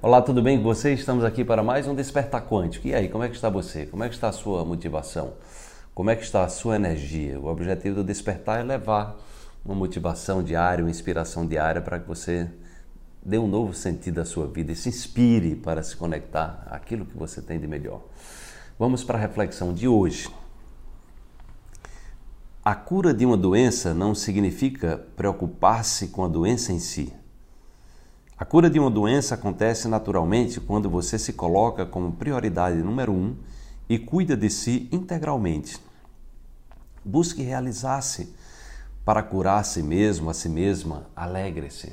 Olá, tudo bem com você? Estamos aqui para mais um Despertar Quântico. E aí, como é que está você? Como é que está a sua motivação? Como é que está a sua energia? O objetivo do Despertar é levar uma motivação diária, uma inspiração diária para que você dê um novo sentido à sua vida e se inspire para se conectar àquilo que você tem de melhor. Vamos para a reflexão de hoje. A cura de uma doença não significa preocupar-se com a doença em si. A cura de uma doença acontece naturalmente quando você se coloca como prioridade número um e cuida de si integralmente. Busque realizar-se para curar a si mesmo, a si mesma. Alegre-se.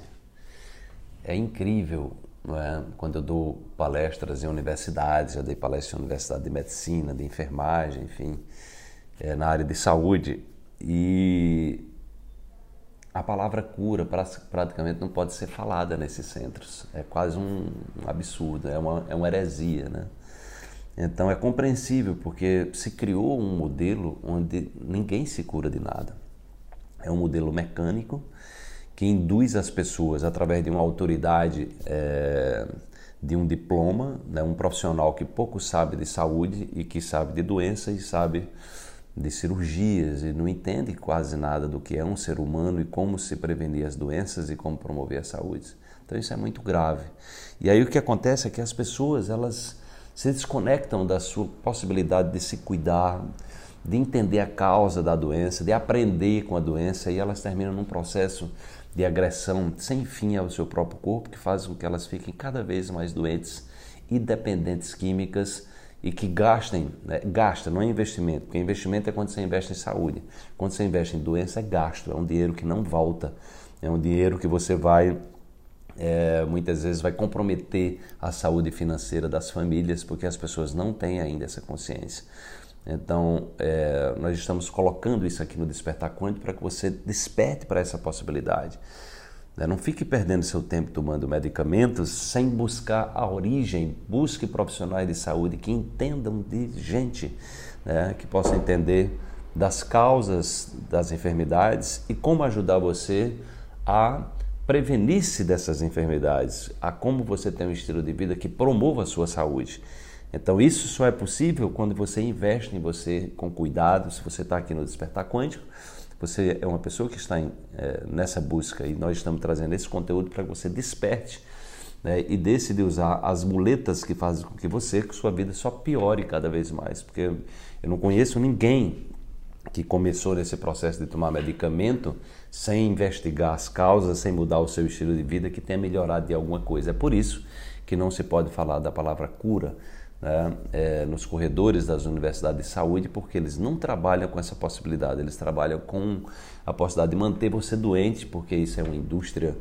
É incrível é? quando eu dou palestras em universidades, eu dei palestras em universidade de medicina, de enfermagem, enfim, é, na área de saúde e a palavra cura praticamente não pode ser falada nesses centros. É quase um, absurdo, é uma, é uma heresia, né? Então é compreensível porque se criou um modelo onde ninguém se cura de nada. É um modelo mecânico que induz as pessoas através de uma autoridade, é, de um diploma, né, um profissional que pouco sabe de saúde e que sabe de doença e sabe de cirurgias e não entende quase nada do que é um ser humano e como se prevenir as doenças e como promover a saúde. Então isso é muito grave. E aí o que acontece é que as pessoas elas se desconectam da sua possibilidade de se cuidar, de entender a causa da doença, de aprender com a doença e elas terminam num processo de agressão sem fim ao seu próprio corpo que faz com que elas fiquem cada vez mais doentes e dependentes químicas e que gastem, né? gasta, não é investimento, porque investimento é quando você investe em saúde. Quando você investe em doença é gasto, é um dinheiro que não volta, é um dinheiro que você vai é, muitas vezes vai comprometer a saúde financeira das famílias, porque as pessoas não têm ainda essa consciência. Então, é, nós estamos colocando isso aqui no Despertar Quântico para que você desperte para essa possibilidade. Né? Não fique perdendo seu tempo tomando medicamentos sem buscar a origem. Busque profissionais de saúde que entendam de gente, né? que possam entender das causas das enfermidades e como ajudar você a prevenir-se dessas enfermidades, a como você tem um estilo de vida que promova a sua saúde. Então, isso só é possível quando você investe em você com cuidado. Se você está aqui no Despertar Quântico, você é uma pessoa que está em, é, nessa busca e nós estamos trazendo esse conteúdo para que você desperte né, e deixe de usar as muletas que fazem com que você, que sua vida só piore cada vez mais. Porque eu não conheço ninguém que começou nesse processo de tomar medicamento sem investigar as causas, sem mudar o seu estilo de vida, que tenha melhorado de alguma coisa. É por isso que não se pode falar da palavra cura né, é, nos corredores das universidades de saúde, porque eles não trabalham com essa possibilidade, eles trabalham com a possibilidade de manter você doente, porque isso é uma indústria,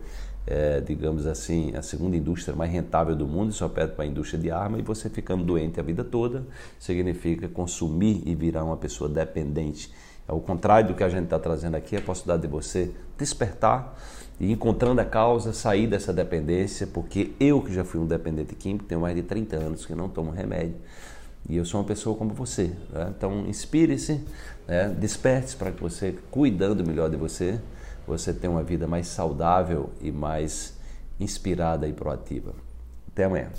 é, digamos assim, a segunda indústria mais rentável do mundo, só pede para a indústria de arma, e você ficando doente a vida toda significa consumir e virar uma pessoa dependente. É o contrário do que a gente está trazendo aqui, a possibilidade de você despertar e encontrando a causa, sair dessa dependência, porque eu que já fui um dependente químico, tenho mais de 30 anos que não tomo remédio, e eu sou uma pessoa como você. Né? Então, inspire-se, né? desperte-se para que você, cuidando melhor de você, você tenha uma vida mais saudável e mais inspirada e proativa. Até amanhã.